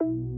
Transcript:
眠